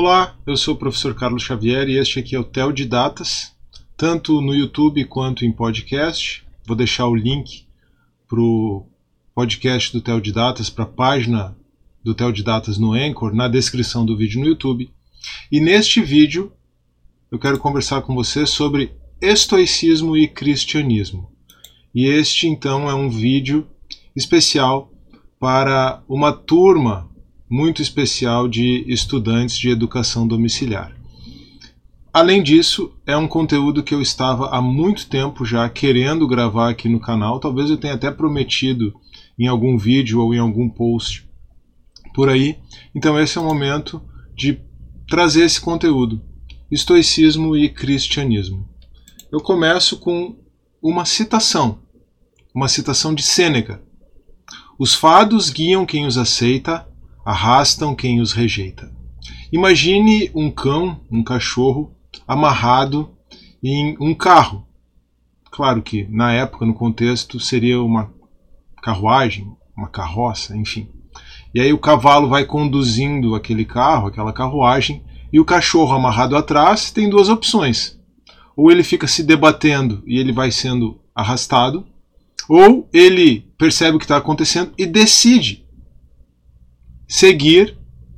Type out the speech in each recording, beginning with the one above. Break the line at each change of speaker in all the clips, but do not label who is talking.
Olá, eu sou o professor Carlos Xavier e este aqui é o TEL de Datas, tanto no YouTube quanto em podcast. Vou deixar o link para o podcast do TEL de Datas, para a página do TEL de Datas no Anchor, na descrição do vídeo no YouTube. E neste vídeo eu quero conversar com você sobre estoicismo e cristianismo. E este então é um vídeo especial para uma turma muito especial de estudantes de educação domiciliar. Além disso, é um conteúdo que eu estava há muito tempo já querendo gravar aqui no canal. Talvez eu tenha até prometido em algum vídeo ou em algum post por aí. Então, esse é o momento de trazer esse conteúdo: estoicismo e cristianismo. Eu começo com uma citação, uma citação de Sêneca. Os fados guiam quem os aceita, arrastam quem os rejeita. Imagine um cão, um cachorro, amarrado em um carro. Claro que na época, no contexto, seria uma carruagem, uma carroça, enfim. E aí o cavalo vai conduzindo aquele carro, aquela carruagem, e o cachorro amarrado atrás tem duas opções. Ou ele fica se debatendo e ele vai sendo arrastado, ou ele percebe o que está acontecendo e decide seguir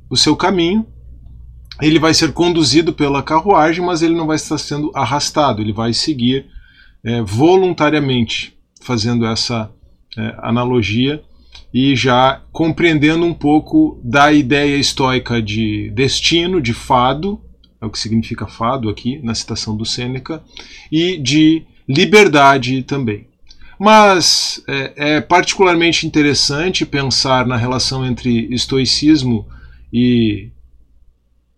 o seu caminho. Ele vai ser conduzido pela carruagem, mas ele não vai estar sendo arrastado, ele vai seguir é, voluntariamente, fazendo essa é, analogia e já compreendendo um pouco da ideia estoica de destino, de fado, é o que significa fado aqui na citação do Sêneca, e de liberdade também. Mas é, é, particularmente interessante pensar na relação entre estoicismo e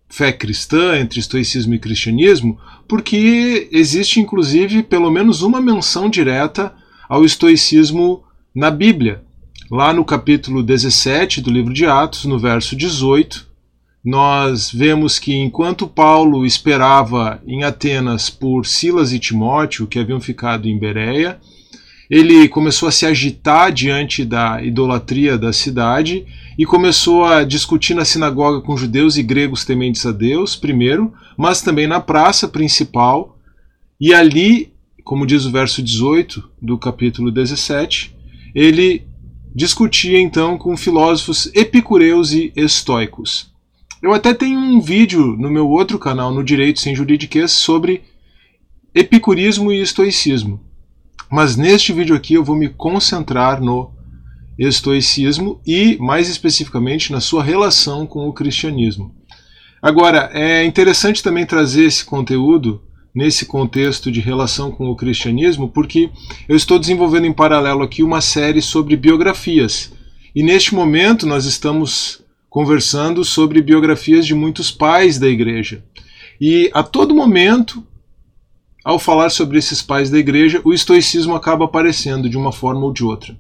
fé cristã, entre estoicismo e cristianismo, porque existe inclusive pelo menos uma menção direta ao estoicismo na Bíblia. Lá no capítulo 17 do livro de Atos, no verso 18, nós vemos que enquanto Paulo esperava em Atenas por Silas e Timóteo, que haviam ficado em Bereia, ele começou a se agitar diante da idolatria da cidade e começou a discutir na sinagoga com judeus e gregos tementes a Deus, primeiro, mas também na praça principal. E ali, como diz o verso 18 do capítulo 17, ele discutia então com filósofos epicureus e estoicos. Eu até tenho um vídeo no meu outro canal, no Direito Sem Juridiquês, sobre epicurismo e estoicismo. Mas neste vídeo aqui eu vou me concentrar no estoicismo e, mais especificamente, na sua relação com o cristianismo. Agora, é interessante também trazer esse conteúdo nesse contexto de relação com o cristianismo, porque eu estou desenvolvendo em paralelo aqui uma série sobre biografias. E neste momento nós estamos conversando sobre biografias de muitos pais da igreja. E a todo momento ao falar sobre esses pais da igreja, o estoicismo acaba aparecendo de uma forma ou de outra.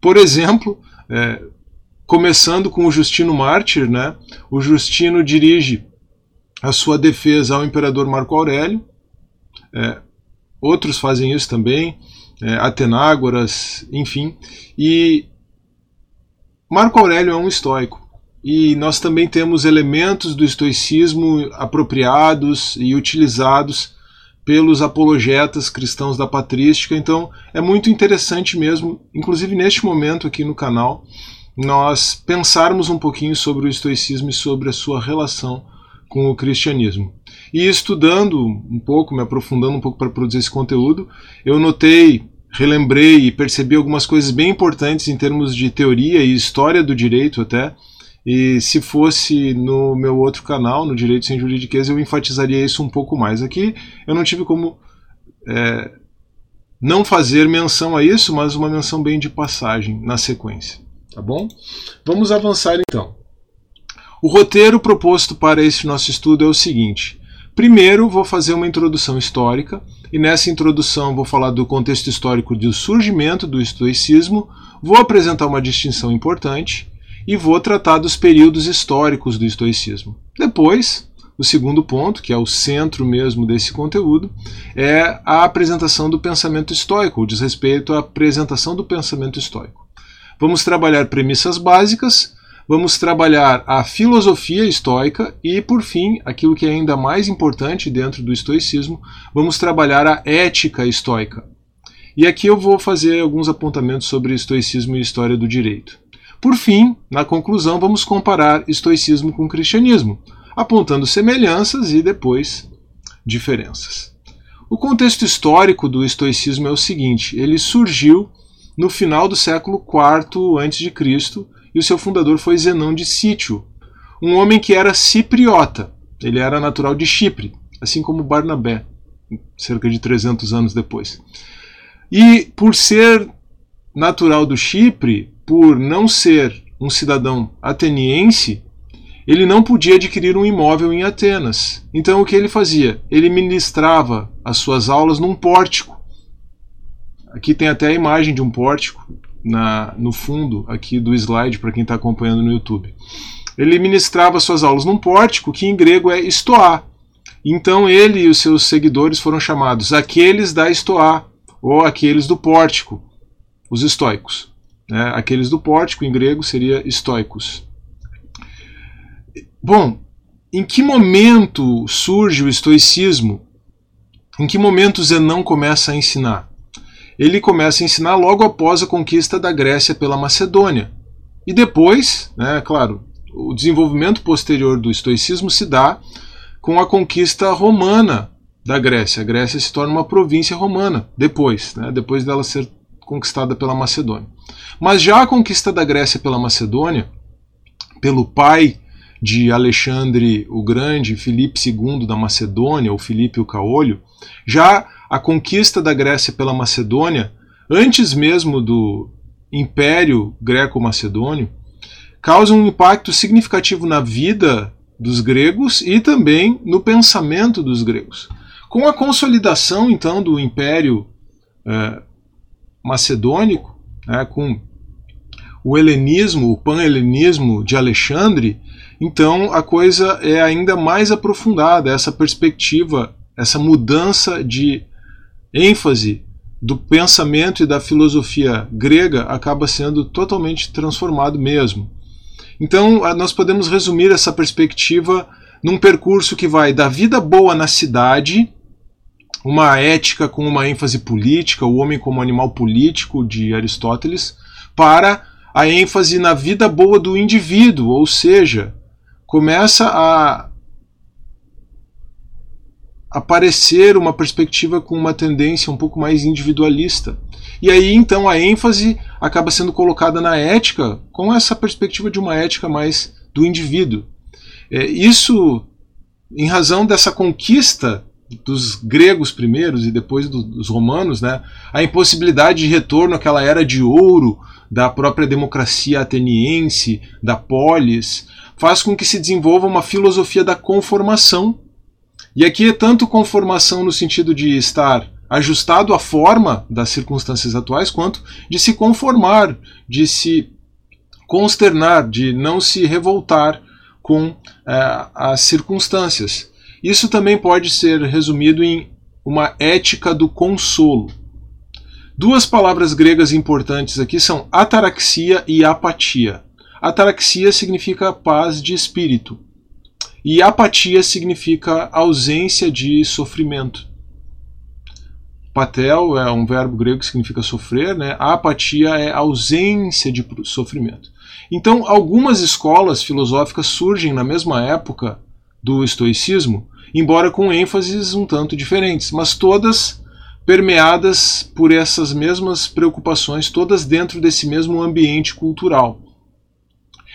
Por exemplo, é, começando com o Justino Mártir, né, o Justino dirige a sua defesa ao imperador Marco Aurélio, é, outros fazem isso também, é, Atenágoras, enfim, e Marco Aurélio é um estoico. E nós também temos elementos do estoicismo apropriados e utilizados pelos apologetas cristãos da patrística. Então é muito interessante mesmo, inclusive neste momento aqui no canal, nós pensarmos um pouquinho sobre o estoicismo e sobre a sua relação com o cristianismo. E estudando um pouco, me aprofundando um pouco para produzir esse conteúdo, eu notei, relembrei e percebi algumas coisas bem importantes em termos de teoria e história do direito até, e se fosse no meu outro canal, no Direito Sem Juridiquês, eu enfatizaria isso um pouco mais. Aqui eu não tive como é, não fazer menção a isso, mas uma menção bem de passagem na sequência. Tá bom? Vamos avançar então. O roteiro proposto para esse nosso estudo é o seguinte. Primeiro, vou fazer uma introdução histórica, e nessa introdução vou falar do contexto histórico do surgimento do estoicismo, vou apresentar uma distinção importante e vou tratar dos períodos históricos do estoicismo. Depois, o segundo ponto, que é o centro mesmo desse conteúdo, é a apresentação do pensamento estoico, diz respeito à apresentação do pensamento estoico. Vamos trabalhar premissas básicas, vamos trabalhar a filosofia estoica e, por fim, aquilo que é ainda mais importante dentro do estoicismo, vamos trabalhar a ética estoica. E aqui eu vou fazer alguns apontamentos sobre estoicismo e história do direito. Por fim, na conclusão, vamos comparar estoicismo com cristianismo, apontando semelhanças e depois diferenças. O contexto histórico do estoicismo é o seguinte: ele surgiu no final do século IV a.C. e o seu fundador foi Zenão de Sítio, um homem que era cipriota. Ele era natural de Chipre, assim como Barnabé, cerca de 300 anos depois. E por ser natural do Chipre, por não ser um cidadão ateniense, ele não podia adquirir um imóvel em Atenas. Então o que ele fazia? Ele ministrava as suas aulas num pórtico. Aqui tem até a imagem de um pórtico na, no fundo aqui do slide para quem está acompanhando no YouTube. Ele ministrava suas aulas num pórtico que em grego é estoá. Então ele e os seus seguidores foram chamados aqueles da estoá ou aqueles do pórtico, os estoicos. Né? Aqueles do pórtico em grego seria estoicos. Bom, em que momento surge o estoicismo? Em que momento Zenão começa a ensinar? Ele começa a ensinar logo após a conquista da Grécia pela Macedônia. E depois, né, claro, o desenvolvimento posterior do estoicismo se dá com a conquista romana da Grécia. A Grécia se torna uma província romana depois, né, depois dela ser conquistada pela Macedônia. Mas já a conquista da Grécia pela Macedônia, pelo pai de Alexandre o Grande, Filipe II da Macedônia, ou Filipe o Caolho, já a conquista da Grécia pela Macedônia, antes mesmo do Império Greco-Macedônio, causa um impacto significativo na vida dos gregos e também no pensamento dos gregos. Com a consolidação, então, do Império eh, Macedônico, né, com o helenismo, o pan-helenismo de Alexandre, então a coisa é ainda mais aprofundada, essa perspectiva, essa mudança de ênfase do pensamento e da filosofia grega acaba sendo totalmente transformado mesmo. Então nós podemos resumir essa perspectiva num percurso que vai da vida boa na cidade, uma ética com uma ênfase política, o homem como animal político de Aristóteles, para a ênfase na vida boa do indivíduo, ou seja, começa a aparecer uma perspectiva com uma tendência um pouco mais individualista. E aí então a ênfase acaba sendo colocada na ética com essa perspectiva de uma ética mais do indivíduo. É, isso, em razão dessa conquista dos gregos primeiros e depois do, dos romanos, né, a impossibilidade de retorno àquela era de ouro da própria democracia ateniense, da polis, faz com que se desenvolva uma filosofia da conformação. E aqui é tanto conformação no sentido de estar ajustado à forma das circunstâncias atuais, quanto de se conformar, de se consternar, de não se revoltar com é, as circunstâncias. Isso também pode ser resumido em uma ética do consolo. Duas palavras gregas importantes aqui são ataraxia e apatia. Ataraxia significa paz de espírito e apatia significa ausência de sofrimento. Patel é um verbo grego que significa sofrer, né? A apatia é ausência de sofrimento. Então, algumas escolas filosóficas surgem na mesma época do estoicismo, embora com ênfases um tanto diferentes, mas todas permeadas por essas mesmas preocupações, todas dentro desse mesmo ambiente cultural.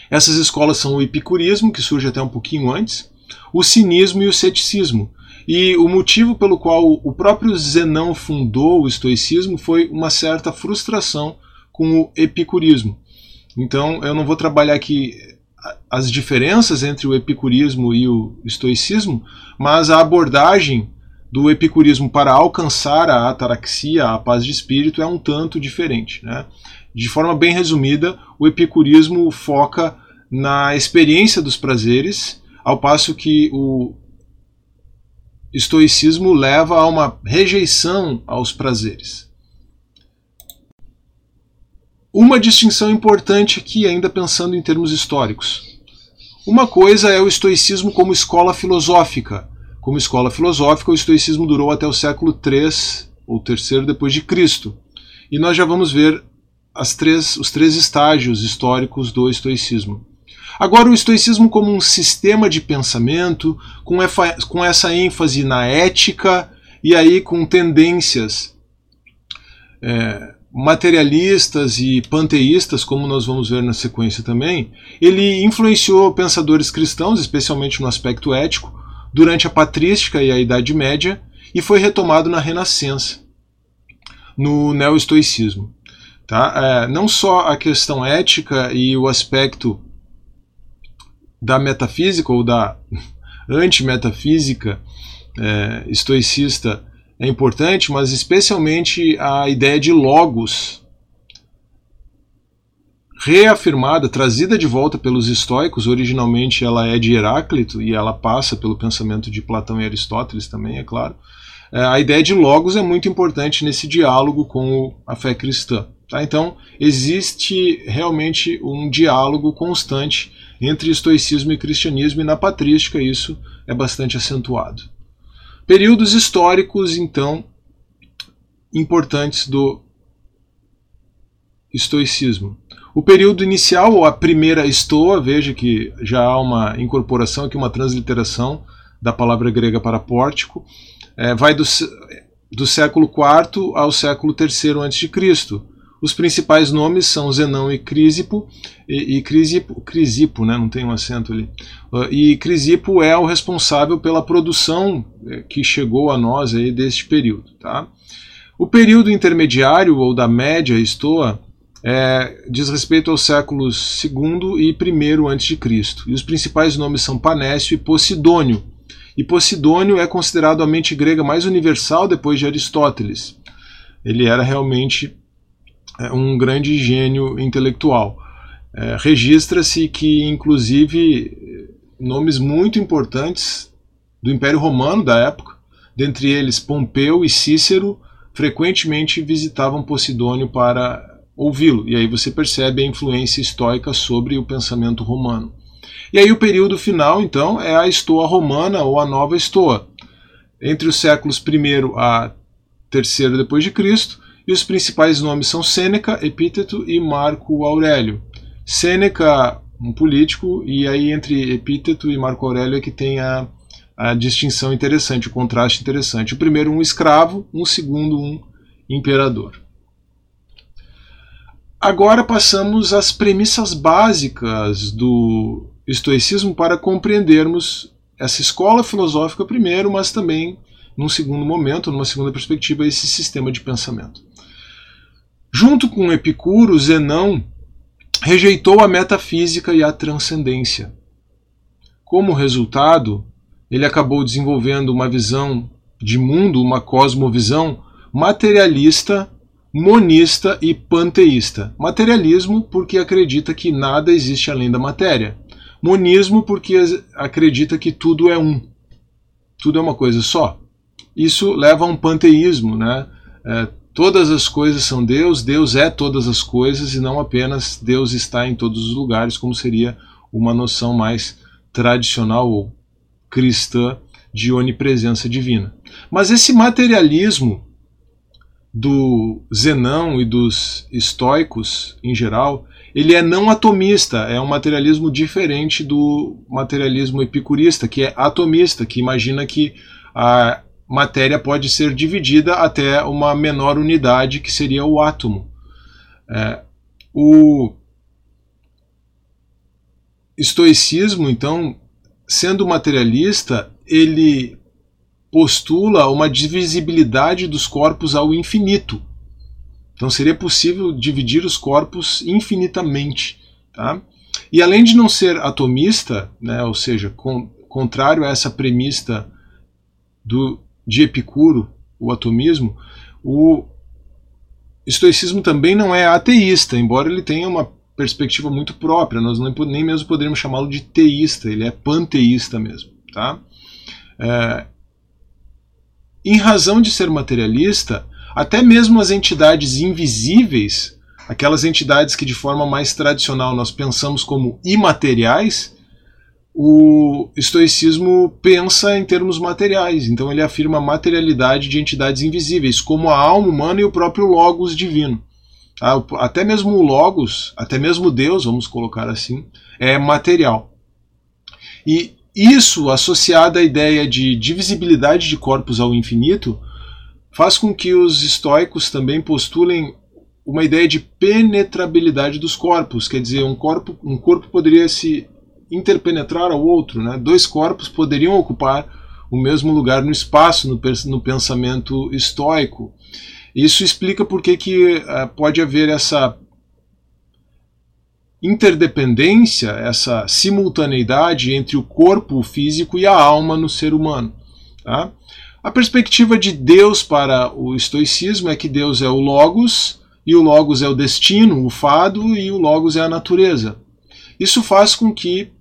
Essas escolas são o epicurismo, que surge até um pouquinho antes, o cinismo e o ceticismo. E o motivo pelo qual o próprio Zenão fundou o estoicismo foi uma certa frustração com o epicurismo. Então, eu não vou trabalhar aqui as diferenças entre o epicurismo e o estoicismo, mas a abordagem do epicurismo para alcançar a ataraxia, a paz de espírito, é um tanto diferente. Né? De forma bem resumida, o epicurismo foca na experiência dos prazeres, ao passo que o estoicismo leva a uma rejeição aos prazeres. Uma distinção importante aqui, ainda pensando em termos históricos. Uma coisa é o estoicismo como escola filosófica. Como escola filosófica, o estoicismo durou até o século III ou terceiro depois de Cristo. E nós já vamos ver três, os três estágios históricos do estoicismo. Agora, o estoicismo como um sistema de pensamento, com, com essa ênfase na ética e aí com tendências é, materialistas e panteístas, como nós vamos ver na sequência também, ele influenciou pensadores cristãos, especialmente no aspecto ético, durante a patrística e a Idade Média, e foi retomado na Renascença, no neo-estoicismo. Tá? É, não só a questão ética e o aspecto da metafísica ou da antimetafísica é, estoicista é importante, mas especialmente a ideia de logos reafirmada, trazida de volta pelos estoicos, originalmente ela é de Heráclito e ela passa pelo pensamento de Platão e Aristóteles também, é claro. É, a ideia de logos é muito importante nesse diálogo com a fé cristã. Tá? Então, existe realmente um diálogo constante entre estoicismo e cristianismo, e na patrística isso é bastante acentuado. Períodos históricos, então, importantes do estoicismo. O período inicial, ou a primeira estoa, veja que já há uma incorporação aqui, uma transliteração da palavra grega para pórtico, é, vai do, do século IV ao século III a.C. Os principais nomes são Zenão e Crisipo, e, e Crisipo, Crisipo né, não tem um acento ali. Uh, e Crisipo é o responsável pela produção é, que chegou a nós aí deste período. Tá? O período intermediário, ou da média estoa, é, diz respeito aos séculos II e I a.C. E os principais nomes são Panécio e Posidônio. E Posidônio é considerado a mente grega mais universal depois de Aristóteles. Ele era realmente um grande gênio intelectual. É, Registra-se que, inclusive, nomes muito importantes do Império Romano da época, dentre eles Pompeu e Cícero, frequentemente visitavam Posidônio para ouvi-lo. E aí você percebe a influência estoica sobre o pensamento romano. E aí o período final, então, é a Estoa Romana ou a Nova Estoa. Entre os séculos I a III depois de Cristo, e os principais nomes são Sêneca, Epíteto e Marco Aurélio. Sêneca, um político, e aí entre Epíteto e Marco Aurélio é que tem a, a distinção interessante, o contraste interessante. O primeiro, um escravo, um segundo, um imperador. Agora passamos às premissas básicas do estoicismo para compreendermos essa escola filosófica primeiro, mas também, num segundo momento, numa segunda perspectiva, esse sistema de pensamento. Junto com Epicuro, Zenão rejeitou a metafísica e a transcendência. Como resultado, ele acabou desenvolvendo uma visão de mundo, uma cosmovisão materialista, monista e panteísta. Materialismo porque acredita que nada existe além da matéria. Monismo porque acredita que tudo é um. Tudo é uma coisa só. Isso leva a um panteísmo, né? É, todas as coisas são Deus, Deus é todas as coisas e não apenas Deus está em todos os lugares, como seria uma noção mais tradicional ou cristã de onipresença divina. Mas esse materialismo do Zenão e dos estoicos em geral, ele é não atomista, é um materialismo diferente do materialismo epicurista, que é atomista, que imagina que a matéria pode ser dividida até uma menor unidade, que seria o átomo. É, o estoicismo, então, sendo materialista, ele postula uma divisibilidade dos corpos ao infinito. Então seria possível dividir os corpos infinitamente. Tá? E além de não ser atomista, né, ou seja, contrário a essa premissa do de Epicuro, o atomismo, o estoicismo também não é ateísta, embora ele tenha uma perspectiva muito própria, nós nem mesmo poderíamos chamá-lo de teísta, ele é panteísta mesmo. Tá? É, em razão de ser materialista, até mesmo as entidades invisíveis aquelas entidades que de forma mais tradicional nós pensamos como imateriais, o estoicismo pensa em termos materiais, então ele afirma a materialidade de entidades invisíveis, como a alma humana e o próprio logos divino. Tá? Até mesmo o logos, até mesmo Deus, vamos colocar assim, é material. E isso, associado à ideia de divisibilidade de corpos ao infinito, faz com que os estoicos também postulem uma ideia de penetrabilidade dos corpos, quer dizer, um corpo, um corpo poderia se interpenetrar ao outro, né? dois corpos poderiam ocupar o mesmo lugar no espaço, no, pensamento estoico. Isso explica por que, que uh, pode haver essa interdependência, essa simultaneidade entre o corpo físico e a alma no ser humano. Tá? A perspectiva de Deus para o estoicismo é que Deus é o Logos, e o Logos é o destino, o fado, e o Logos é a natureza. Isso faz com que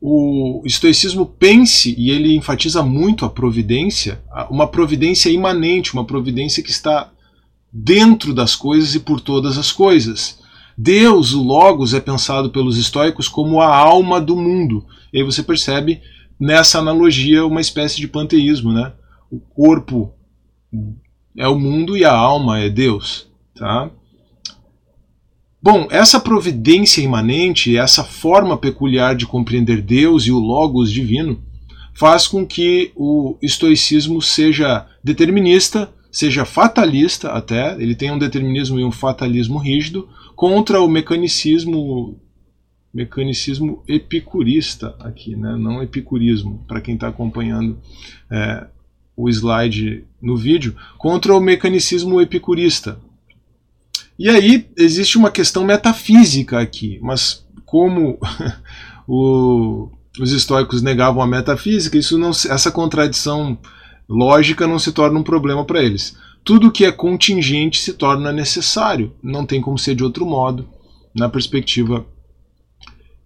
o estoicismo pense, e ele enfatiza muito a providência, uma providência imanente, uma providência que está dentro das coisas e por todas as coisas. Deus, o Logos, é pensado pelos estoicos como a alma do mundo. E aí você percebe nessa analogia uma espécie de panteísmo, né? O corpo é o mundo e a alma é Deus, tá? Bom, essa providência imanente, essa forma peculiar de compreender Deus e o Logos divino, faz com que o estoicismo seja determinista, seja fatalista até, ele tem um determinismo e um fatalismo rígido, contra o mecanicismo mecanicismo epicurista aqui, né? não epicurismo, para quem está acompanhando é, o slide no vídeo, contra o mecanicismo epicurista. E aí existe uma questão metafísica aqui, mas como o, os estoicos negavam a metafísica, isso não, essa contradição lógica não se torna um problema para eles tudo que é contingente se torna necessário. Não tem como ser de outro modo na perspectiva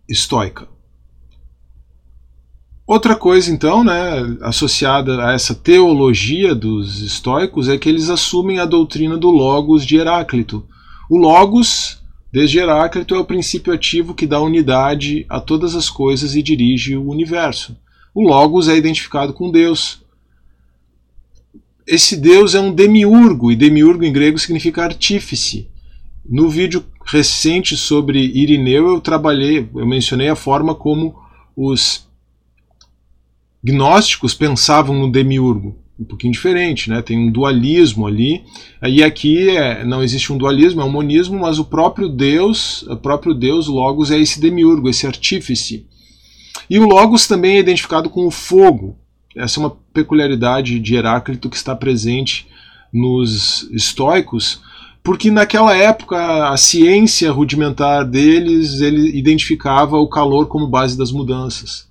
estoica. Outra coisa, então, né, associada a essa teologia dos estoicos é que eles assumem a doutrina do Logos de Heráclito. O Logos, desde Heráclito, é o princípio ativo que dá unidade a todas as coisas e dirige o universo. O Logos é identificado com Deus, esse deus é um demiurgo, e demiurgo em grego significa artífice. No vídeo recente sobre Irineu eu trabalhei, eu mencionei a forma como os gnósticos pensavam no demiurgo. Um pouquinho diferente, né? tem um dualismo ali. E aqui é, não existe um dualismo, é um monismo, mas o próprio Deus, o próprio Deus Logos é esse demiurgo, esse artífice. E o Logos também é identificado com o fogo. Essa é uma peculiaridade de Heráclito que está presente nos estoicos, porque naquela época a ciência rudimentar deles ele identificava o calor como base das mudanças.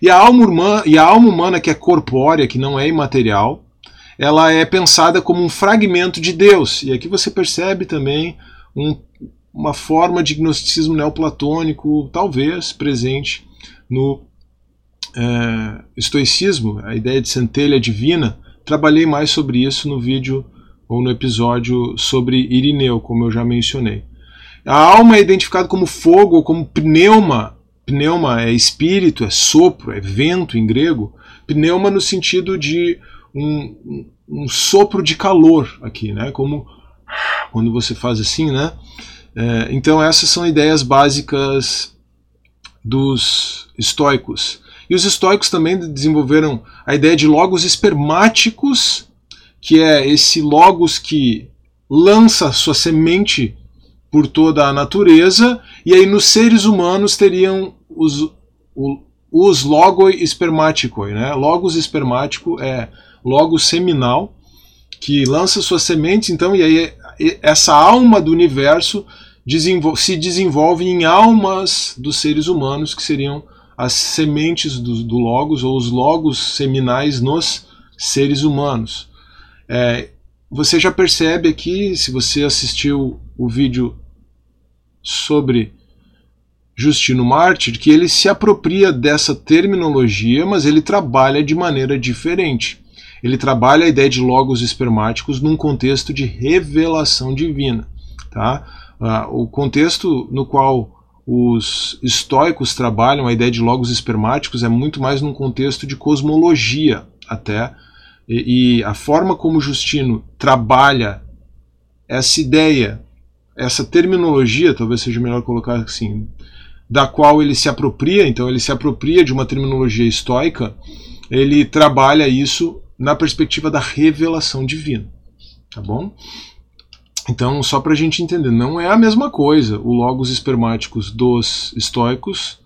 E a alma humana, e a alma humana que é corpórea, que não é imaterial, ela é pensada como um fragmento de Deus. E aqui você percebe também um, uma forma de gnosticismo neoplatônico, talvez presente no é, estoicismo, a ideia de centelha divina, trabalhei mais sobre isso no vídeo ou no episódio sobre Irineu, como eu já mencionei. A alma é identificada como fogo ou como pneuma. Pneuma é espírito, é sopro, é vento em grego. Pneuma no sentido de um, um sopro de calor aqui, né? Como quando você faz assim, né? É, então essas são ideias básicas dos estoicos. E os estoicos também desenvolveram a ideia de logos espermáticos, que é esse logos que lança sua semente por toda a natureza, e aí nos seres humanos teriam os, os logoi espermáticoi. Né? Logos espermático é logos seminal, que lança suas sementes, então, e aí essa alma do universo se desenvolve em almas dos seres humanos, que seriam as sementes do, do logos ou os logos seminais nos seres humanos. É, você já percebe aqui, se você assistiu o vídeo sobre Justino Mártir, que ele se apropria dessa terminologia, mas ele trabalha de maneira diferente. Ele trabalha a ideia de logos espermáticos num contexto de revelação divina. Tá? Uh, o contexto no qual os estoicos trabalham a ideia de logos espermáticos é muito mais num contexto de cosmologia, até. E, e a forma como Justino trabalha essa ideia, essa terminologia, talvez seja melhor colocar assim, da qual ele se apropria, então ele se apropria de uma terminologia estoica, ele trabalha isso na perspectiva da revelação divina. Tá bom? Então, só para a gente entender, não é a mesma coisa o logos espermáticos dos estoicos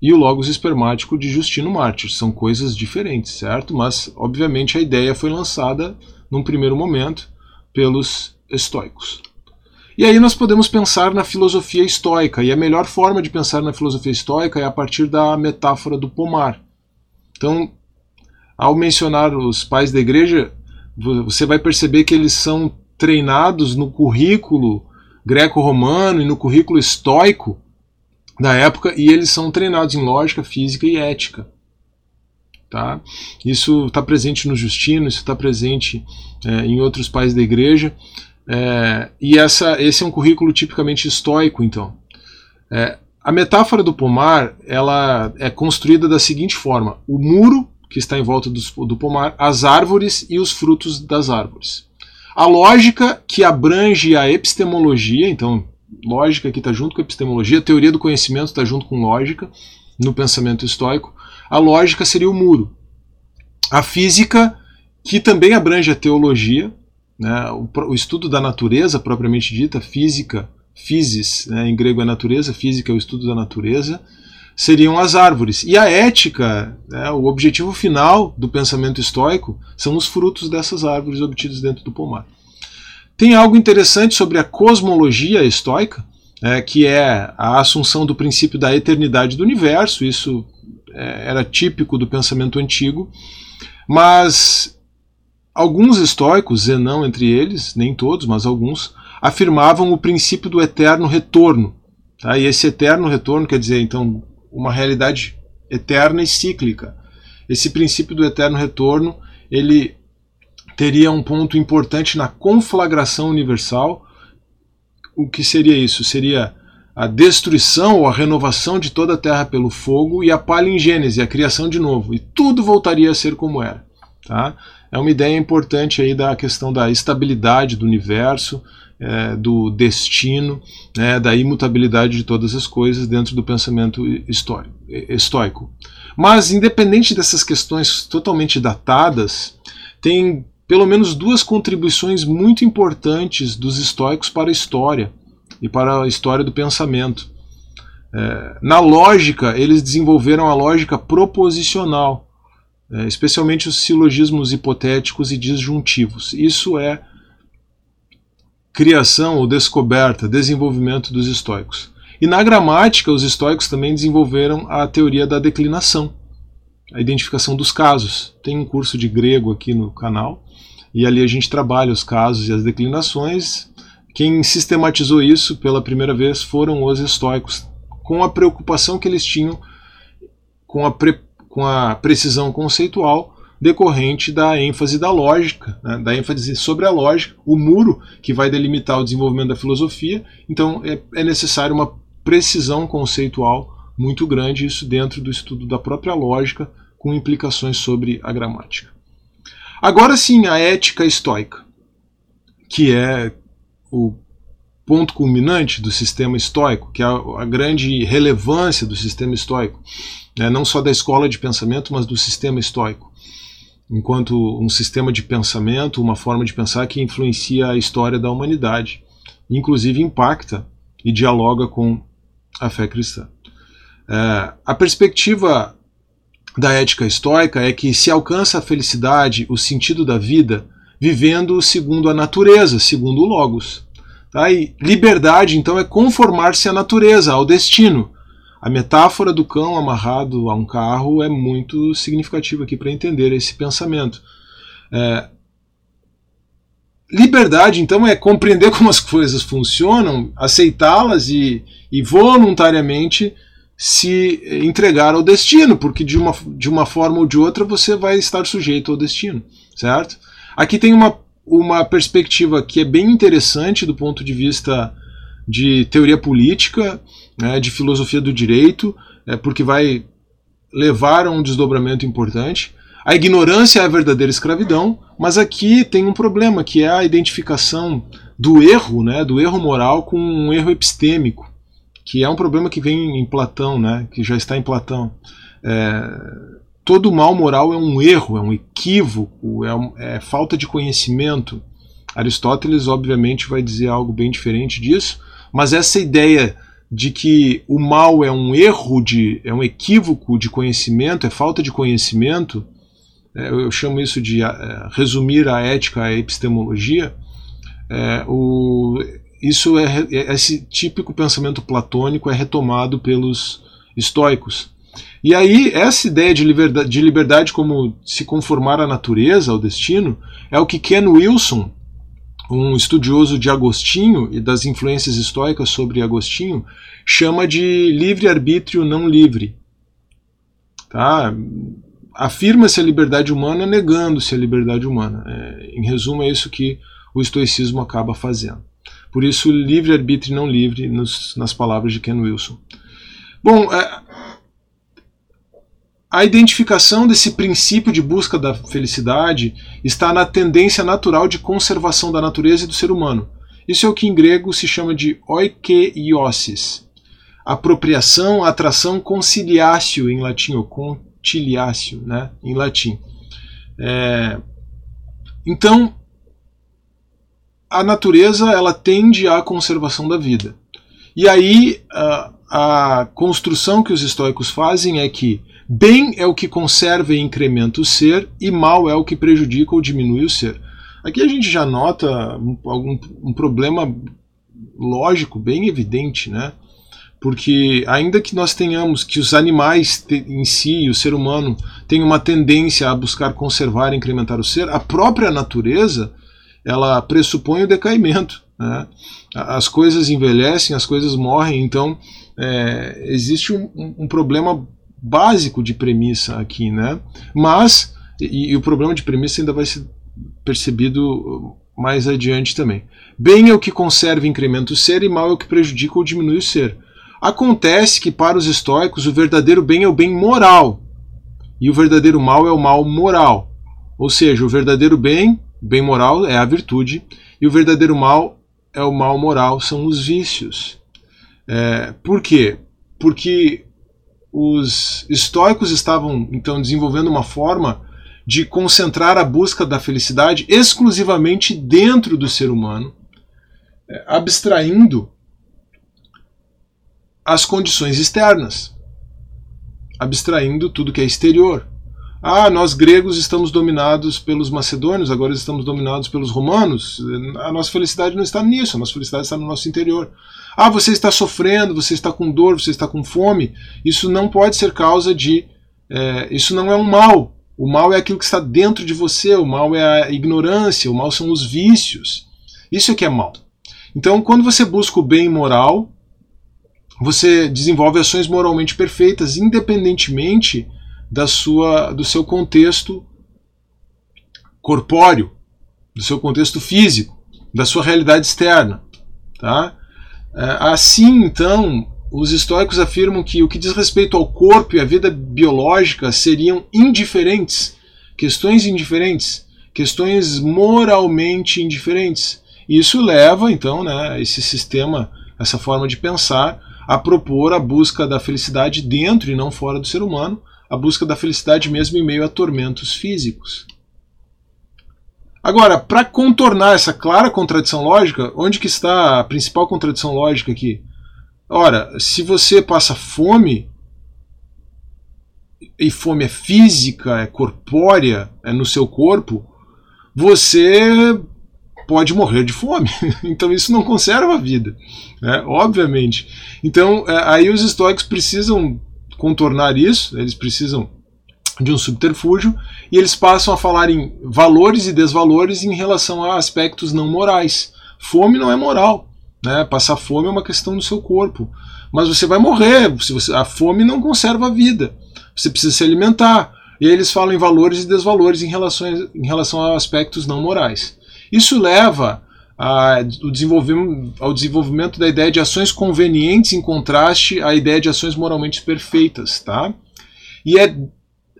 e o logos espermático de Justino Mártir. São coisas diferentes, certo? Mas, obviamente, a ideia foi lançada num primeiro momento pelos estoicos. E aí nós podemos pensar na filosofia estoica, e a melhor forma de pensar na filosofia estoica é a partir da metáfora do pomar. Então, ao mencionar os pais da igreja, você vai perceber que eles são treinados no currículo greco-romano e no currículo estoico da época, e eles são treinados em lógica, física e ética. Tá? Isso está presente no Justino, isso está presente é, em outros pais da igreja, é, e essa, esse é um currículo tipicamente estoico, então. É, a metáfora do pomar ela é construída da seguinte forma: o muro que está em volta do, do pomar, as árvores e os frutos das árvores. A lógica que abrange a epistemologia, então, lógica que está junto com a epistemologia, a teoria do conhecimento está junto com lógica, no pensamento estoico. A lógica seria o muro. A física, que também abrange a teologia, né, o, o, estudo da natureza propriamente dita, física, physis, né, em grego é natureza, física é o estudo da natureza, seriam as árvores. E a ética, né, o objetivo final do pensamento estoico, são os frutos dessas árvores obtidos dentro do pomar. Tem algo interessante sobre a cosmologia estoica, é, que é a assunção do princípio da eternidade do universo, isso é, era típico do pensamento antigo, mas Alguns estoicos, Zenão entre eles, nem todos, mas alguns, afirmavam o princípio do eterno retorno. Tá? E esse eterno retorno quer dizer, então, uma realidade eterna e cíclica. Esse princípio do eterno retorno, ele teria um ponto importante na conflagração universal. O que seria isso? Seria a destruição ou a renovação de toda a terra pelo fogo e a palingênese, a criação de novo. E tudo voltaria a ser como era. Tá? É uma ideia importante aí da questão da estabilidade do universo, é, do destino, né, da imutabilidade de todas as coisas dentro do pensamento estoico. Mas, independente dessas questões totalmente datadas, tem pelo menos duas contribuições muito importantes dos estoicos para a história e para a história do pensamento. É, na lógica, eles desenvolveram a lógica proposicional, especialmente os silogismos hipotéticos e disjuntivos. Isso é criação ou descoberta, desenvolvimento dos estoicos. E na gramática, os estoicos também desenvolveram a teoria da declinação, a identificação dos casos. Tem um curso de grego aqui no canal, e ali a gente trabalha os casos e as declinações. Quem sistematizou isso pela primeira vez foram os estoicos, com a preocupação que eles tinham com a pre com a precisão conceitual decorrente da ênfase da lógica, né, da ênfase sobre a lógica, o muro que vai delimitar o desenvolvimento da filosofia. Então é, é necessário uma precisão conceitual muito grande, isso dentro do estudo da própria lógica, com implicações sobre a gramática. Agora sim, a ética estoica, que é o ponto culminante do sistema estoico, que é a, grande relevância do sistema estoico né, não só da escola de pensamento, mas do sistema estoico, enquanto um sistema de pensamento, uma forma de pensar que influencia a história da humanidade, inclusive impacta e dialoga com a fé cristã. É, a perspectiva da ética estoica é que se alcança a felicidade, o sentido da vida, vivendo segundo a natureza, segundo o Logos. Tá? E liberdade, então, é conformar-se à natureza, ao destino, a metáfora do cão amarrado a um carro é muito significativa aqui para entender esse pensamento. É, liberdade, então, é compreender como as coisas funcionam, aceitá-las e, e voluntariamente se entregar ao destino, porque de uma, de uma forma ou de outra você vai estar sujeito ao destino, certo? Aqui tem uma, uma perspectiva que é bem interessante do ponto de vista de teoria política, né, de filosofia do direito, é, porque vai levar a um desdobramento importante. A ignorância é a verdadeira escravidão, mas aqui tem um problema, que é a identificação do erro, né, do erro moral com um erro epistêmico, que é um problema que vem em Platão, né, que já está em Platão. É, todo mal moral é um erro, é um equívoco, é, um, é falta de conhecimento. Aristóteles, obviamente, vai dizer algo bem diferente disso, mas essa ideia de que o mal é um erro, de, é um equívoco de conhecimento, é falta de conhecimento, é, eu chamo isso de é, resumir a ética à epistemologia, é, o, isso é, é, esse típico pensamento platônico é retomado pelos estoicos. E aí, essa ideia de liberdade, de liberdade como se conformar à natureza, ao destino, é o que Ken Wilson, um estudioso de Agostinho e das influências estoicas sobre Agostinho, chama de livre-arbítrio não livre. Tá? Afirma-se a liberdade humana negando-se a liberdade humana. É, em resumo, é isso que o estoicismo acaba fazendo. Por isso, livre-arbítrio não livre, nos, nas palavras de Ken Wilson. Bom, é, a identificação desse princípio de busca da felicidade está na tendência natural de conservação da natureza e do ser humano. Isso é o que em grego se chama de oikeiosis. Apropriação, atração, conciliácio em latim, ou conciliácio né, em latim. É... Então, a natureza ela tende à conservação da vida. E aí, a, a construção que os estoicos fazem é que Bem é o que conserva e incrementa o ser, e mal é o que prejudica ou diminui o ser. Aqui a gente já nota um, um, problema lógico bem evidente, né? Porque ainda que nós tenhamos que os animais em si, o ser humano, tem uma tendência a buscar conservar e incrementar o ser, a própria natureza ela pressupõe o decaimento. Né? As coisas envelhecem, as coisas morrem, então é, existe um, um problema básico de premissa aqui, né? Mas, e, e, o problema de premissa ainda vai ser percebido mais adiante também. Bem é o que conserva e incrementa o ser, e mal é o que prejudica ou diminui o ser. Acontece que para os estoicos o verdadeiro bem é o bem moral, e o verdadeiro mal é o mal moral. Ou seja, o verdadeiro bem, bem moral, é a virtude, e o verdadeiro mal é o mal moral, são os vícios. É, por quê? Porque os estoicos estavam então desenvolvendo uma forma de concentrar a busca da felicidade exclusivamente dentro do ser humano, é, abstraindo as condições externas, abstraindo tudo que é exterior. Ah, nós gregos estamos dominados pelos macedônios, agora estamos dominados pelos romanos. A nossa felicidade não está nisso, a nossa felicidade está no nosso interior. Ah, você está sofrendo, você está com dor, você está com fome. Isso não pode ser causa de. É, isso não é um mal. O mal é aquilo que está dentro de você, o mal é a ignorância, o mal são os vícios. Isso é que é mal. Então, quando você busca o bem moral, você desenvolve ações moralmente perfeitas, independentemente da sua, do seu contexto corpóreo, do seu contexto físico, da sua realidade externa. Tá? É, assim, então, os estoicos afirmam que o que diz respeito ao corpo e à vida biológica seriam indiferentes, questões indiferentes, questões moralmente indiferentes. Isso leva, então, né, esse sistema, essa forma de pensar, a propor a busca da felicidade dentro e não fora do ser humano, a busca da felicidade mesmo em meio a tormentos físicos. Agora, para contornar essa clara contradição lógica, onde que está a principal contradição lógica aqui? Ora, se você passa fome, e fome é física, é corpórea, é no seu corpo, você pode morrer de fome. Então isso não conserva a vida, né? obviamente. Então é, aí os estoicos precisam contornar isso, eles precisam de um subterfúgio, e eles passam a falar em valores e desvalores em relação a aspectos não morais. Fome não é moral, né? Passar fome é uma questão do seu corpo, mas você vai morrer. Se você, a fome não conserva a vida. Você precisa se alimentar. E aí eles falam em valores e desvalores em relação, em relação a aspectos não morais. Isso leva a, o desenvolvimento, ao desenvolvimento da ideia de ações convenientes em contraste à ideia de ações moralmente perfeitas, tá? E é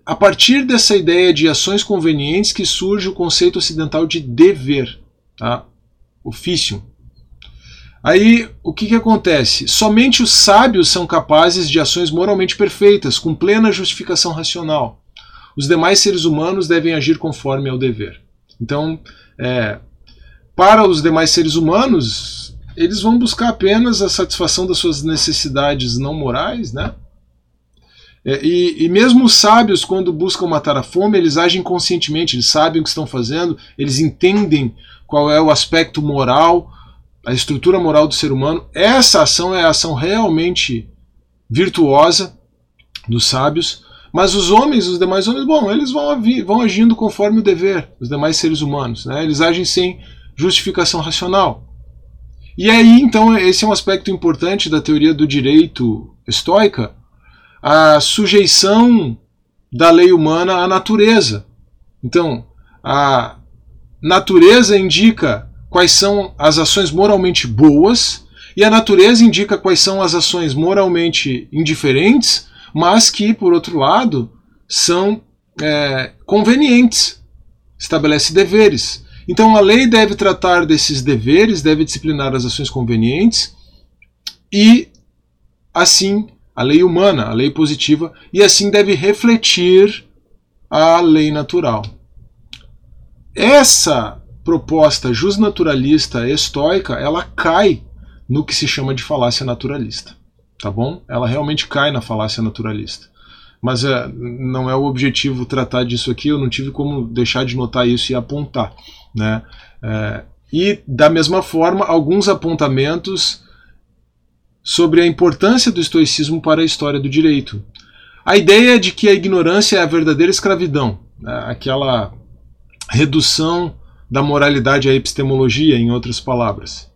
a partir dessa ideia de ações convenientes que surge o conceito ocidental de dever, tá? ofício. Aí o que, que acontece? Somente os sábios são capazes de ações moralmente perfeitas, com plena justificação racional. Os demais seres humanos devem agir conforme ao dever. Então, é, para os demais seres humanos, eles vão buscar apenas a satisfação das suas necessidades não morais, né? É, e, e, mesmo os sábios, quando buscam matar a fome, eles agem conscientemente, eles sabem o que estão fazendo, eles entendem qual é o aspecto moral, a estrutura moral do ser humano. Essa ação é a ação realmente virtuosa dos sábios. Mas os homens, os demais homens, bom, eles vão, vão agindo conforme o dever, os demais seres humanos. Né? Eles agem sem justificação racional. E aí, então, esse é um aspecto importante da teoria do direito estoica, a sujeição da lei humana à natureza. Então, a natureza indica quais são as ações moralmente boas e a natureza indica quais são as ações moralmente indiferentes, mas que, por outro lado, são é, convenientes. Estabelece deveres. Então a lei deve tratar desses deveres, deve disciplinar as ações convenientes e, assim, a lei humana, a lei positiva, e assim deve refletir a lei natural. Essa proposta justnaturalista estoica, ela cai no que se chama de falácia naturalista, tá bom? Ela realmente cai na falácia naturalista. Mas é, não é o objetivo tratar disso aqui, eu não tive como deixar de notar isso e apontar, né? É, e da mesma forma, alguns apontamentos sobre a importância do estoicismo para a história do direito. A ideia de que a ignorância é a verdadeira escravidão, né, aquela redução da moralidade à epistemologia, em outras palavras.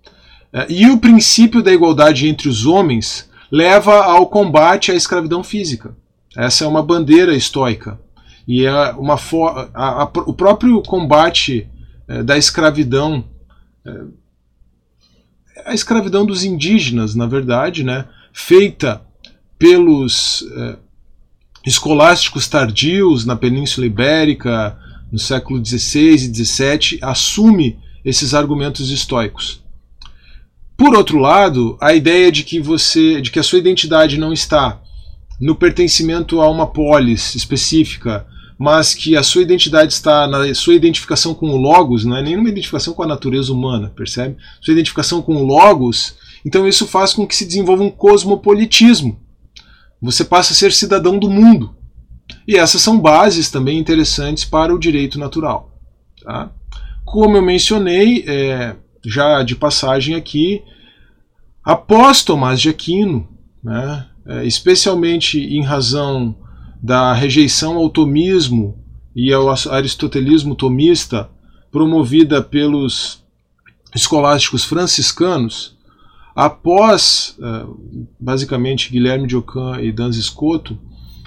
É, e o princípio da igualdade entre os homens leva ao combate à escravidão física. Essa é uma bandeira estoica. E é uma a, a, o próprio combate da escravidão é, a escravidão dos indígenas, na verdade, né, feita pelos é, escolásticos tardios na Península Ibérica, no século XVI e XVII, assume esses argumentos estoicos. Por outro lado, a ideia de que você, de que a sua identidade não está no pertencimento a uma polis específica, mas que a sua identidade está na sua identificação com o Logos, não é nenhuma identificação com a natureza humana, percebe? Sua identificação com o Logos, então isso faz com que se desenvolva um cosmopolitismo. Você passa a ser cidadão do mundo. E essas são bases também interessantes para o direito natural. Tá? Como eu mencionei, é, já de passagem aqui, após Tomás de Aquino, né, é, especialmente em razão da rejeição ao tomismo e ao aristotelismo tomista promovida pelos escolásticos franciscanos, após, eh, basicamente, Guilherme de Ockham e Danz Escoto,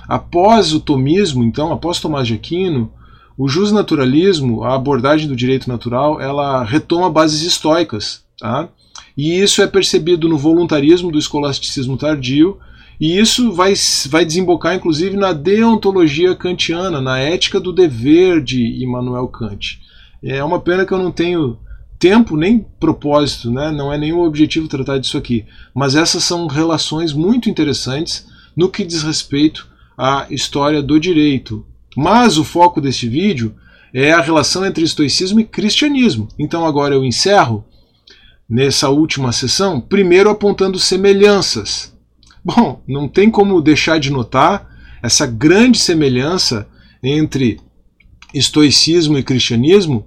após o tomismo, então, após Tomás de Aquino, o justnaturalismo, a abordagem do direito natural, ela retoma bases estoicas. Tá? E isso é percebido no voluntarismo do escolasticismo tardio e isso vai, vai desembocar, inclusive, na deontologia kantiana, na ética do dever de Immanuel Kant. É uma pena que eu não tenho tempo nem propósito, né? não é nenhum objetivo tratar disso aqui. Mas essas são relações muito interessantes no que diz respeito à história do direito. Mas o foco deste vídeo é a relação entre estoicismo e cristianismo. Então agora eu encerro nessa última sessão, primeiro apontando semelhanças Bom, não tem como deixar de notar essa grande semelhança entre estoicismo e cristianismo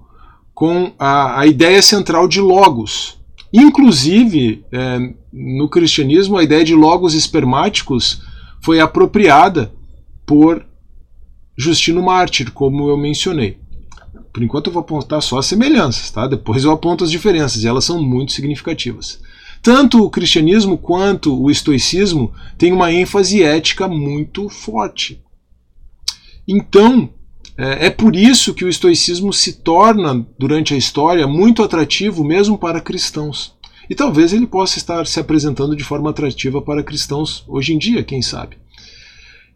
com a, a ideia central de logos. Inclusive, é, no cristianismo, a ideia de logos espermáticos foi apropriada por Justino Mártir, como eu mencionei. Por enquanto eu vou apontar só as semelhanças, tá? Depois eu aponto as diferenças, e elas são muito significativas. Tanto o cristianismo quanto o estoicismo têm uma ênfase ética muito forte. Então, É, é por isso que o estoicismo se torna, durante a história, muito atrativo mesmo para cristãos. E talvez ele possa estar se apresentando de forma atrativa para cristãos hoje em dia, quem sabe.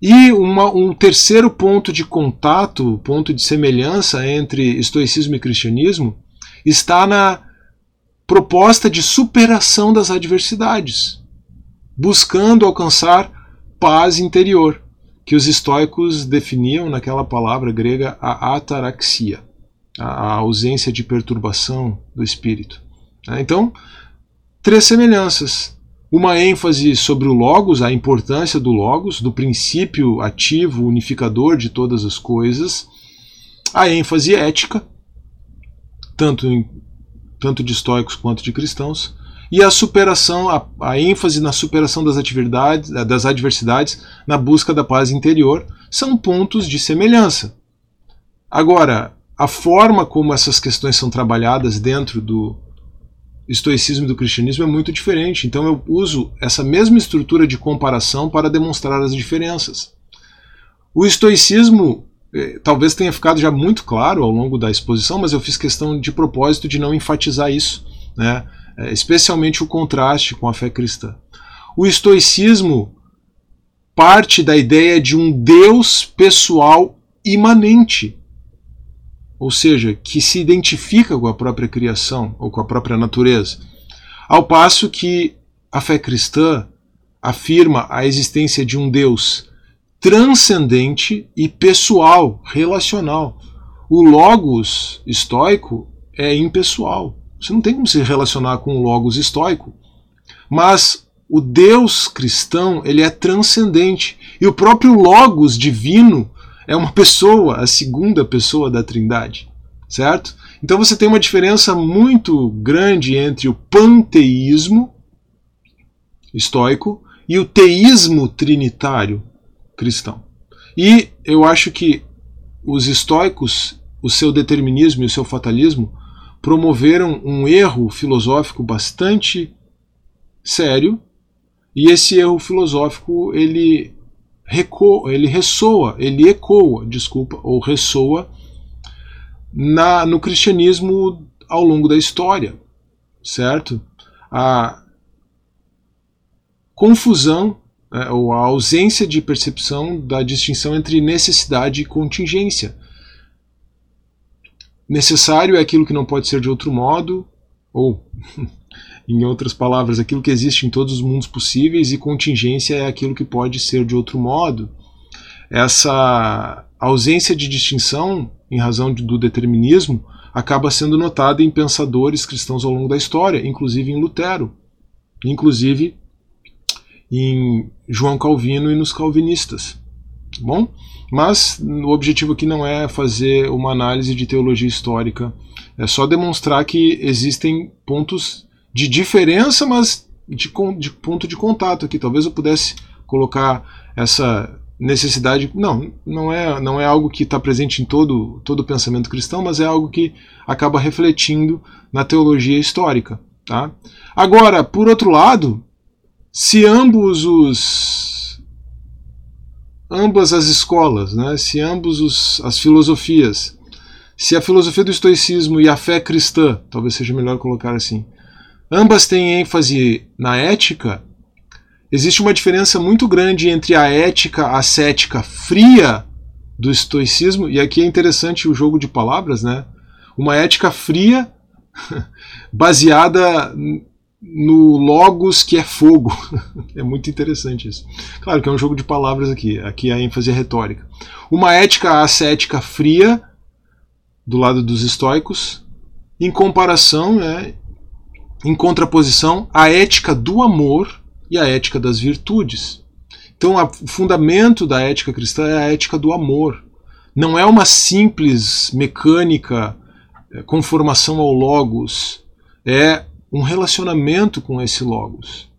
E uma, um terceiro ponto de contato, ponto de semelhança entre estoicismo e cristianismo, está na proposta de superação das adversidades, buscando alcançar paz interior, que os estoicos definiam naquela palavra grega a ataraxia, a ausência de perturbação do espírito. Então, três semelhanças. Uma ênfase sobre o Logos, a importância do Logos, do princípio ativo, unificador de todas as coisas, a ênfase ética, tanto, em, tanto de estoicos quanto de cristãos, e a superação, a, a ênfase na superação das atividades, das adversidades, na busca da paz interior, são pontos de semelhança. Agora, a forma como essas questões são trabalhadas dentro do, estoicismo e do cristianismo é muito diferente. Então eu uso essa mesma estrutura de comparação para demonstrar as diferenças. O estoicismo eh, talvez tenha ficado já muito claro ao longo da exposição, mas eu fiz questão de propósito de não enfatizar isso, né? Eh, especialmente o contraste com a fé cristã. O estoicismo parte da ideia de um Deus pessoal imanente, ou seja, que se identifica com a própria criação ou com a própria natureza. Ao passo que a fé cristã afirma a existência de um Deus transcendente e pessoal, relacional. O logos estoico é impessoal. Você não tem como se relacionar com o logos estoico. Mas o Deus cristão, ele é transcendente. E o próprio logos divino é uma pessoa, a segunda pessoa da Trindade, certo? Então você tem uma diferença muito grande entre o panteísmo estoico e o teísmo trinitário cristão. E eu acho que os estoicos, o seu determinismo e o seu fatalismo promoveram um erro filosófico bastante sério, e esse erro filosófico ele reco, ele ressoa, ele ecoa, desculpa, ou ressoa na, no cristianismo ao longo da história, certo? A confusão ou a ausência de percepção da distinção entre necessidade e contingência. Necessário é aquilo que não pode ser de outro modo, ou Em outras palavras, aquilo que existe em todos os mundos possíveis e contingência é aquilo que pode ser de outro modo. Essa ausência de distinção, em razão do determinismo, acaba sendo notada em pensadores cristãos ao longo da história, inclusive em Lutero, inclusive em João Calvino e nos calvinistas. Tá bom? Mas o objetivo aqui não é fazer uma análise de teologia histórica, é só demonstrar que existem pontos de diferença, mas de, de ponto de contato aqui. Talvez eu pudesse colocar essa necessidade. Não, não é, não é algo que está presente em todo, todo pensamento cristão, mas é algo que acaba refletindo na teologia histórica. Tá? Agora, por outro lado, se ambos os ambas as escolas, né, se ambos os, as filosofias, se a filosofia do estoicismo e a fé cristã, talvez seja melhor colocar assim, ambas têm ênfase na ética, existe uma diferença muito grande entre a ética ascética fria do estoicismo, e aqui é interessante o jogo de palavras, né? Uma ética fria baseada no logos que é fogo. é muito interessante isso. Claro que é um jogo de palavras aqui, aqui a ênfase é retórica. Uma ética ascética fria do lado dos estoicos, em comparação, né, em contraposição à ética do amor e à ética das virtudes. Então, o fundamento da ética cristã é a ética do amor. Não é uma simples mecânica é, conformação ao logos, é um relacionamento com esse logos.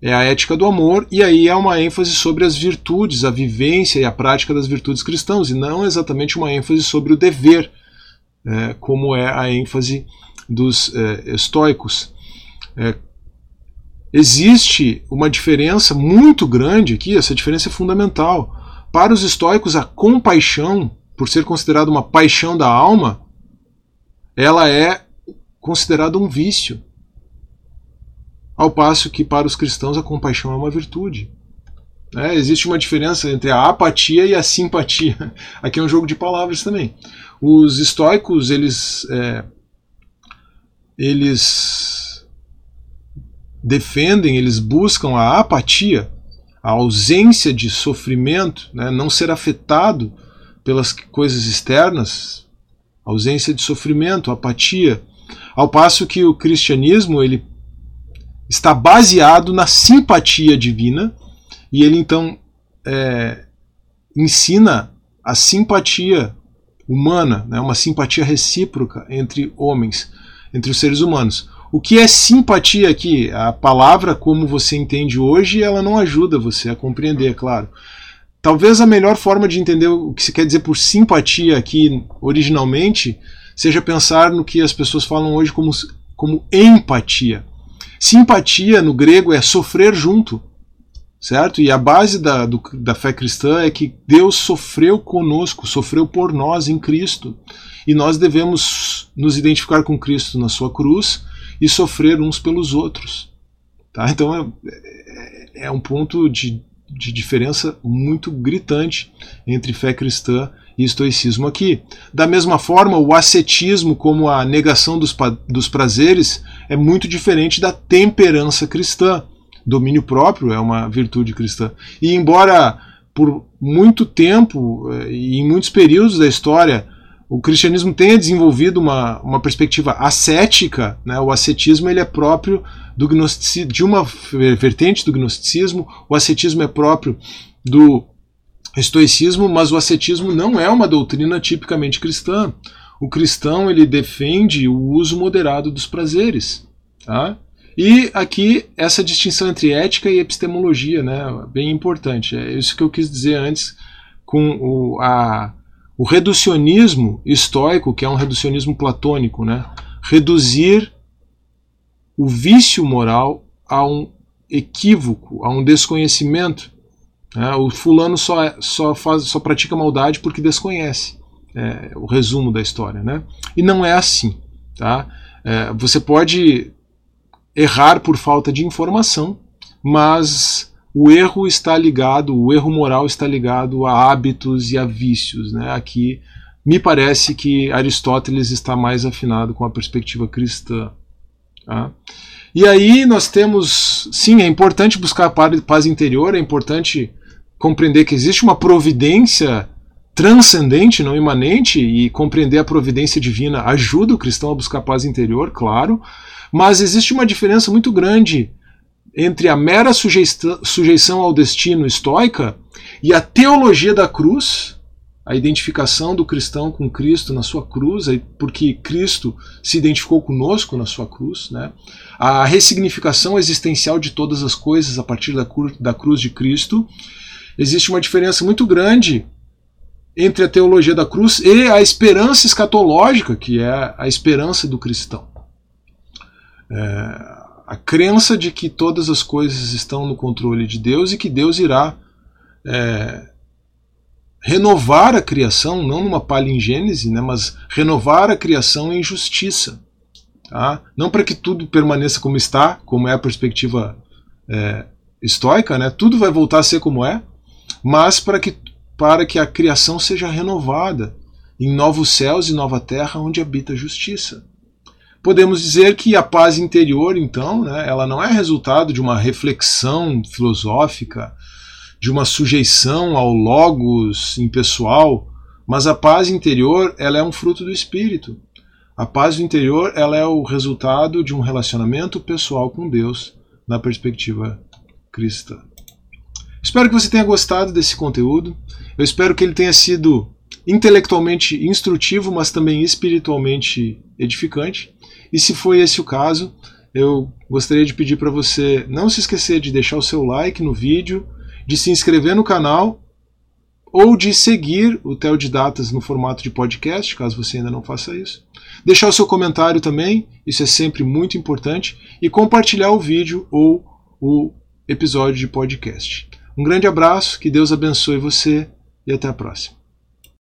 É a ética do amor, e aí é uma ênfase sobre as virtudes, a vivência e a prática das virtudes cristãs, e não exatamente uma ênfase sobre o dever, é, como é a ênfase dos é, estoicos. É, existe uma diferença muito grande aqui, essa diferença é fundamental. Para os estoicos, a compaixão por ser considerada uma paixão da alma, ela é considerada um vício. Ao passo que para os cristãos a compaixão é uma virtude. É, existe uma diferença entre a apatia e a simpatia. Aqui é um jogo de palavras também. Os estoicos, eles, é, eles defendem, eles buscam a apatia, a ausência de sofrimento, né, não ser afetado pelas coisas externas, ausência de sofrimento, apatia, ao passo que o cristianismo ele está baseado na simpatia divina e ele então é, ensina a simpatia humana, né, uma simpatia recíproca entre homens, entre os seres humanos. O que é simpatia aqui? A palavra, como você entende hoje, ela não ajuda você a compreender, é claro. Talvez a melhor forma de entender o que se quer dizer por simpatia aqui originalmente seja pensar no que as pessoas falam hoje como, como empatia. Simpatia no grego é sofrer junto, certo? E a base da, do, da fé cristã é que Deus sofreu conosco, sofreu por nós em Cristo. E nós devemos nos identificar com Cristo na sua cruz e sofrer uns pelos outros. Tá? Então é, é, é um ponto de de diferença muito gritante entre fé cristã e estoicismo aqui. Da mesma forma, o ascetismo, como a negação dos, dos prazeres, é muito diferente da temperança cristã. Domínio próprio é uma virtude cristã. E embora por muito tempo eh, e em muitos períodos da história o cristianismo tenha desenvolvido uma, uma perspectiva ascética, né? o ascetismo ele é próprio do de uma vertente do gnosticismo, o ascetismo é próprio do estoicismo, mas o ascetismo não é uma doutrina tipicamente cristã. O cristão ele defende o uso moderado dos prazeres. Tá? E aqui essa distinção entre ética e epistemologia, né, bem importante. É isso que eu quis dizer antes com o, a o reducionismo estoico, que é um reducionismo platônico, né? reduzir o vício moral a um equívoco, a um desconhecimento. Né? O fulano só, é, só, faz, só pratica maldade porque desconhece. É, o resumo da história. Né? E não é assim. Tá? É, você pode errar por falta de informação, mas o erro está ligado, o erro moral está ligado a hábitos e a vícios. Né? Aqui me parece que Aristóteles está mais afinado com a perspectiva cristã. Tá? E aí nós temos, sim, é importante buscar a paz interior, é importante compreender que existe uma providência transcendente, não imanente, e compreender a providência divina ajuda o cristão a buscar paz interior, claro, mas existe uma diferença muito grande entre a mera sujeição ao destino estoica e a teologia da cruz, a identificação do cristão com Cristo na sua cruz, porque Cristo se identificou conosco na sua cruz, né? a ressignificação existencial de todas as coisas a partir da, cruz de Cristo. Existe uma diferença muito grande entre a teologia da cruz e a esperança escatológica, que é a esperança do cristão. É, a crença de que todas as coisas estão no controle de Deus e que Deus irá é, renovar a criação, não numa palingênese, né, mas renovar a criação em justiça. Tá? Não para que tudo permaneça como está, como é a perspectiva é, estoica, né? tudo vai voltar a ser como é, mas para que, para que a criação seja renovada em novos céus e nova terra onde habita a justiça. Podemos dizer que a paz interior, então, né, ela não é resultado de uma reflexão filosófica, de uma sujeição ao logos impessoal, mas a paz interior ela é um fruto do espírito. A paz interior ela é o resultado de um relacionamento pessoal com Deus na perspectiva cristã. Espero que você tenha gostado desse conteúdo. Eu espero que ele tenha sido intelectualmente instrutivo, mas também espiritualmente edificante. E se foi esse o caso, eu gostaria de pedir para você não se esquecer de deixar o seu like no vídeo, de se inscrever no canal ou de seguir o Teodidatas no formato de podcast, caso você ainda não faça isso. Deixar o seu comentário também, isso é sempre muito importante, e compartilhar o vídeo ou o episódio de podcast. Um grande abraço, que Deus abençoe você e até a próxima.